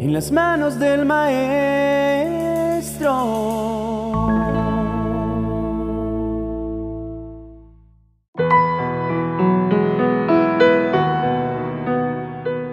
en las manos del Maestro.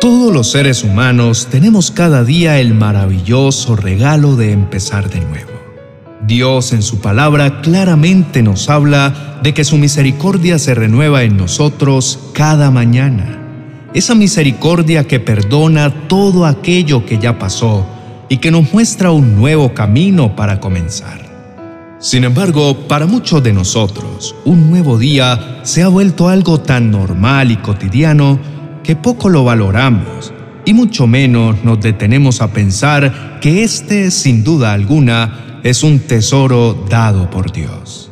Todos los seres humanos tenemos cada día el maravilloso regalo de empezar de nuevo. Dios en su palabra claramente nos habla de que su misericordia se renueva en nosotros cada mañana. Esa misericordia que perdona todo aquello que ya pasó y que nos muestra un nuevo camino para comenzar. Sin embargo, para muchos de nosotros, un nuevo día se ha vuelto algo tan normal y cotidiano que poco lo valoramos y mucho menos nos detenemos a pensar que este, sin duda alguna, es un tesoro dado por Dios.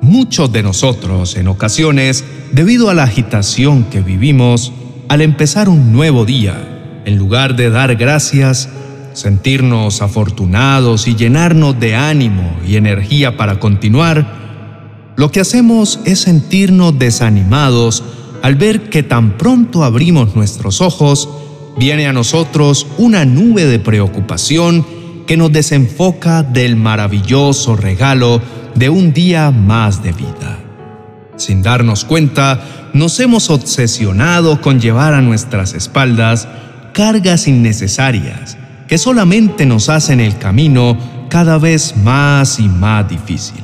Muchos de nosotros, en ocasiones, debido a la agitación que vivimos, al empezar un nuevo día, en lugar de dar gracias, sentirnos afortunados y llenarnos de ánimo y energía para continuar, lo que hacemos es sentirnos desanimados al ver que tan pronto abrimos nuestros ojos, viene a nosotros una nube de preocupación que nos desenfoca del maravilloso regalo de un día más de vida. Sin darnos cuenta, nos hemos obsesionado con llevar a nuestras espaldas cargas innecesarias que solamente nos hacen el camino cada vez más y más difícil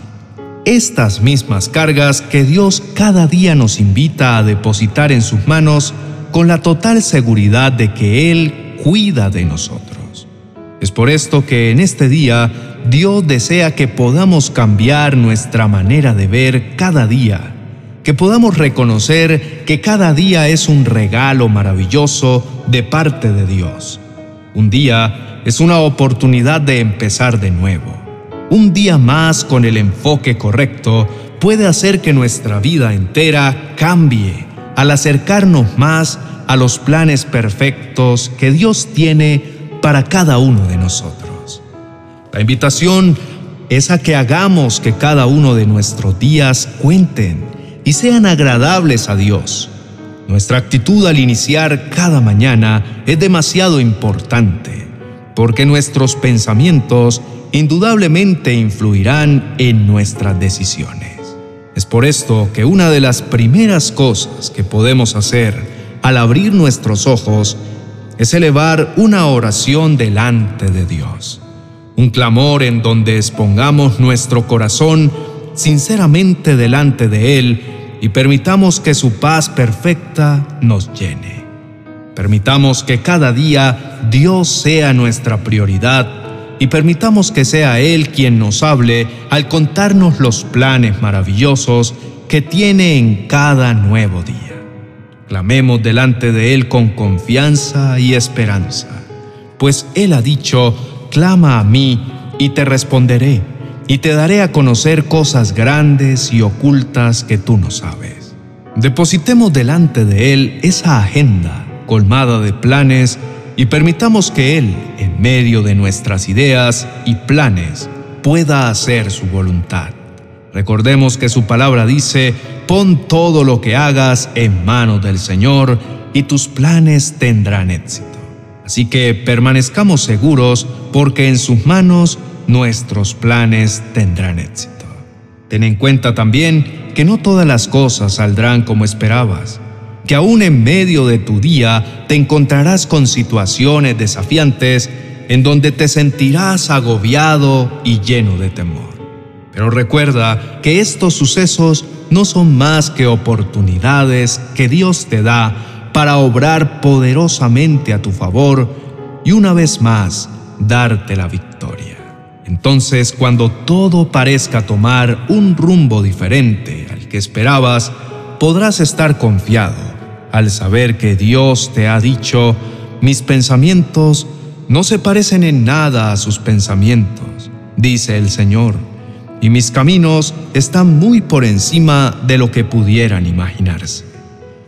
estas mismas cargas que Dios cada día nos invita a depositar en sus manos con la total seguridad de que Él cuida de nosotros. Es por esto que en este día Dios desea que podamos cambiar nuestra manera de ver cada día, que podamos reconocer que cada día es un regalo maravilloso de parte de Dios. Un día es una oportunidad de empezar de nuevo un día más con el enfoque correcto puede hacer que nuestra vida entera cambie al acercarnos más a los planes perfectos que Dios tiene para cada uno de nosotros. La invitación es a que hagamos que cada uno de nuestros días cuenten y sean agradables a Dios. Nuestra actitud al iniciar cada mañana es demasiado importante, porque nuestros pensamientos indudablemente influirán en nuestras decisiones. Es por esto que una de las primeras cosas que podemos hacer al abrir nuestros ojos es elevar una oración delante de Dios, un clamor en donde expongamos nuestro corazón sinceramente delante de Él y permitamos que su paz perfecta nos llene. Permitamos que cada día Dios sea nuestra prioridad y permitamos que sea Él quien nos hable al contarnos los planes maravillosos que tiene en cada nuevo día. Clamemos delante de Él con confianza y esperanza, pues Él ha dicho, clama a mí y te responderé, y te daré a conocer cosas grandes y ocultas que tú no sabes. Depositemos delante de Él esa agenda colmada de planes y permitamos que Él, en medio de nuestras ideas y planes, pueda hacer su voluntad. Recordemos que su palabra dice, pon todo lo que hagas en manos del Señor y tus planes tendrán éxito. Así que permanezcamos seguros porque en sus manos nuestros planes tendrán éxito. Ten en cuenta también que no todas las cosas saldrán como esperabas que aún en medio de tu día te encontrarás con situaciones desafiantes en donde te sentirás agobiado y lleno de temor. Pero recuerda que estos sucesos no son más que oportunidades que Dios te da para obrar poderosamente a tu favor y una vez más darte la victoria. Entonces, cuando todo parezca tomar un rumbo diferente al que esperabas, podrás estar confiado al saber que Dios te ha dicho, mis pensamientos no se parecen en nada a sus pensamientos, dice el Señor, y mis caminos están muy por encima de lo que pudieran imaginarse.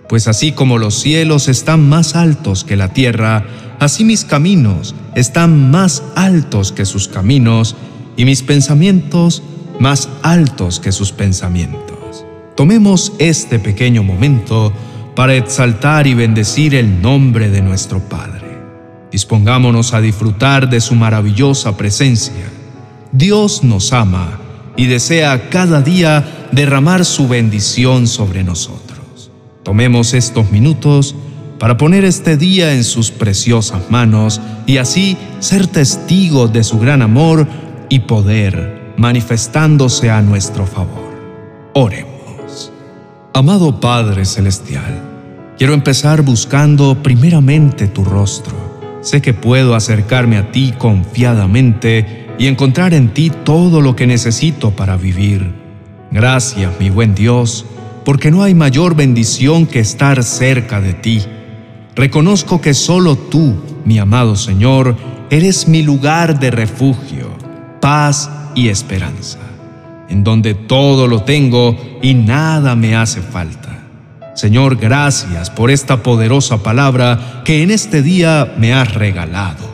Pues así como los cielos están más altos que la tierra, así mis caminos están más altos que sus caminos, y mis pensamientos más altos que sus pensamientos. Tomemos este pequeño momento para exaltar y bendecir el nombre de nuestro Padre. Dispongámonos a disfrutar de su maravillosa presencia. Dios nos ama y desea cada día derramar su bendición sobre nosotros. Tomemos estos minutos para poner este día en sus preciosas manos y así ser testigos de su gran amor y poder manifestándose a nuestro favor. Oremos. Amado Padre Celestial, quiero empezar buscando primeramente tu rostro. Sé que puedo acercarme a ti confiadamente y encontrar en ti todo lo que necesito para vivir. Gracias, mi buen Dios, porque no hay mayor bendición que estar cerca de ti. Reconozco que solo tú, mi amado Señor, eres mi lugar de refugio, paz y esperanza, en donde todo lo tengo y nada me hace falta. Señor, gracias por esta poderosa palabra que en este día me has regalado.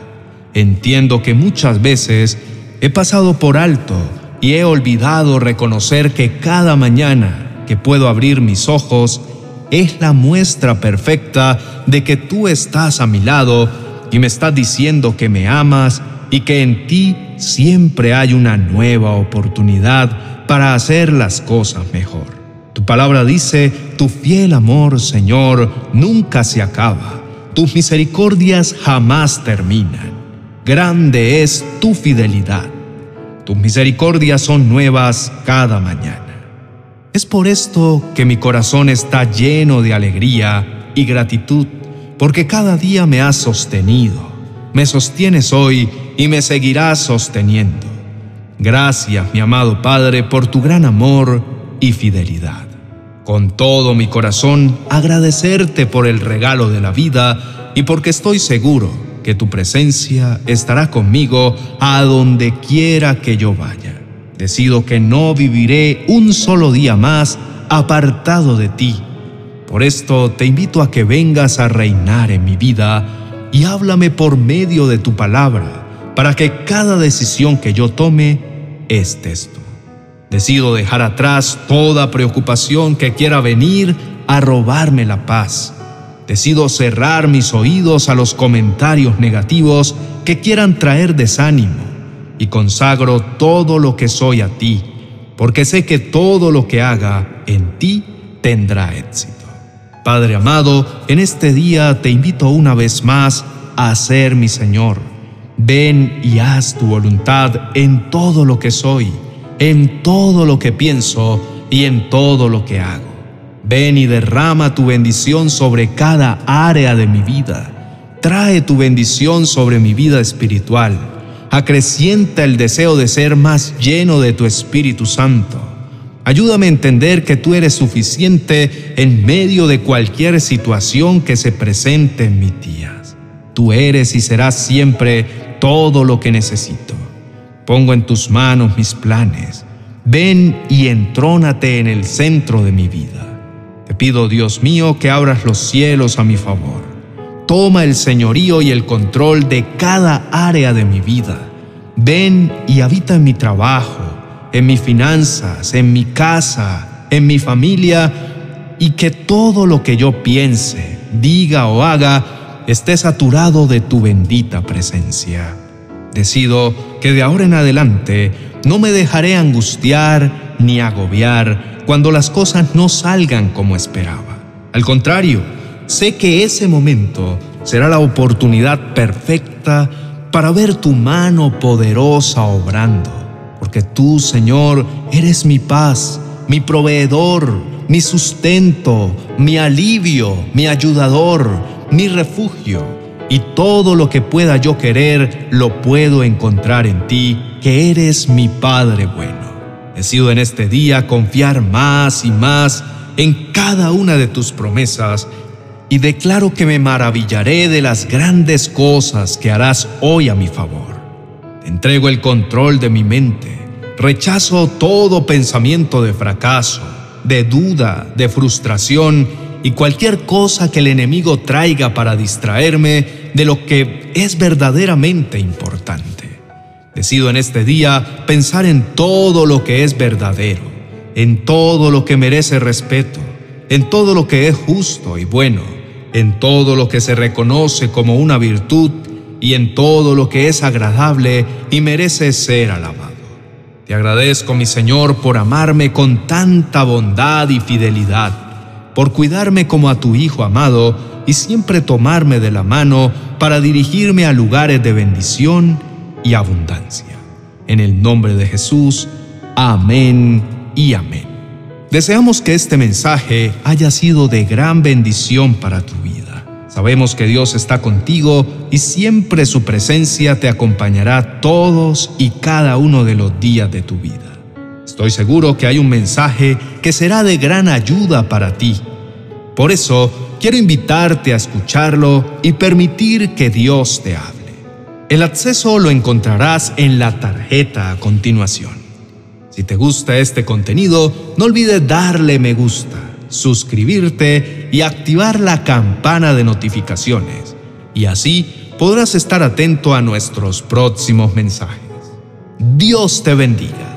Entiendo que muchas veces he pasado por alto y he olvidado reconocer que cada mañana que puedo abrir mis ojos es la muestra perfecta de que tú estás a mi lado y me estás diciendo que me amas y que en ti siempre hay una nueva oportunidad para hacer las cosas mejor. Tu palabra dice, tu fiel amor, Señor, nunca se acaba, tus misericordias jamás terminan. Grande es tu fidelidad. Tus misericordias son nuevas cada mañana. Es por esto que mi corazón está lleno de alegría y gratitud, porque cada día me has sostenido, me sostienes hoy y me seguirás sosteniendo. Gracias, mi amado Padre, por tu gran amor y fidelidad. Con todo mi corazón, agradecerte por el regalo de la vida y porque estoy seguro que tu presencia estará conmigo a donde quiera que yo vaya. Decido que no viviré un solo día más apartado de ti. Por esto te invito a que vengas a reinar en mi vida y háblame por medio de tu palabra, para que cada decisión que yo tome estés tú. Decido dejar atrás toda preocupación que quiera venir a robarme la paz. Decido cerrar mis oídos a los comentarios negativos que quieran traer desánimo y consagro todo lo que soy a ti, porque sé que todo lo que haga en ti tendrá éxito. Padre amado, en este día te invito una vez más a ser mi Señor. Ven y haz tu voluntad en todo lo que soy, en todo lo que pienso y en todo lo que hago. Ven y derrama tu bendición sobre cada área de mi vida. Trae tu bendición sobre mi vida espiritual acrecienta el deseo de ser más lleno de tu Espíritu Santo. Ayúdame a entender que tú eres suficiente en medio de cualquier situación que se presente en mis días. Tú eres y serás siempre todo lo que necesito. Pongo en tus manos mis planes. Ven y entrónate en el centro de mi vida. Te pido, Dios mío, que abras los cielos a mi favor Toma el señorío y el control de cada área de mi vida. Ven y habita en mi trabajo, en mis finanzas, en mi casa, en mi familia, y que todo lo que yo piense, diga o haga esté saturado de tu bendita presencia. Decido que de ahora en adelante no me dejaré angustiar ni agobiar cuando las cosas no salgan como esperaba. Al contrario, sé que ese momento será la oportunidad perfecta para ver tu mano poderosa obrando, porque tú, Señor, eres mi paz, mi proveedor, mi sustento, mi alivio, mi ayudador, mi refugio, y todo lo que pueda yo querer lo puedo encontrar en ti, que eres mi Padre bueno. Decido en este día confiar más y más en cada una de tus promesas y declaro que me maravillaré de las grandes cosas que harás hoy a mi favor. Entrego el control de mi mente. Rechazo todo pensamiento de fracaso, de duda, de frustración y cualquier cosa que el enemigo traiga para distraerme de lo que es verdaderamente importante. Decido en este día pensar en todo lo que es verdadero, en todo lo que merece respeto, en todo lo que es justo y bueno en todo lo que se reconoce como una virtud y en todo lo que es agradable y merece ser alabado. Te agradezco, mi Señor, por amarme con tanta bondad y fidelidad, por cuidarme como a tu Hijo amado y siempre tomarme de la mano para dirigirme a lugares de bendición y abundancia. En el nombre de Jesús, amén y amén. Deseamos que este mensaje haya sido de gran bendición para tu vida. Sabemos que Dios está contigo y siempre su presencia te acompañará todos y cada uno de los días de tu vida. Estoy seguro que hay un mensaje que será de gran ayuda para ti. Por eso, quiero invitarte a escucharlo y permitir que Dios te hable. El acceso lo encontrarás en la tarjeta a continuación. Si te gusta este contenido, no olvides darle me gusta, suscribirte y activar la campana de notificaciones. Y así podrás estar atento a nuestros próximos mensajes. Dios te bendiga.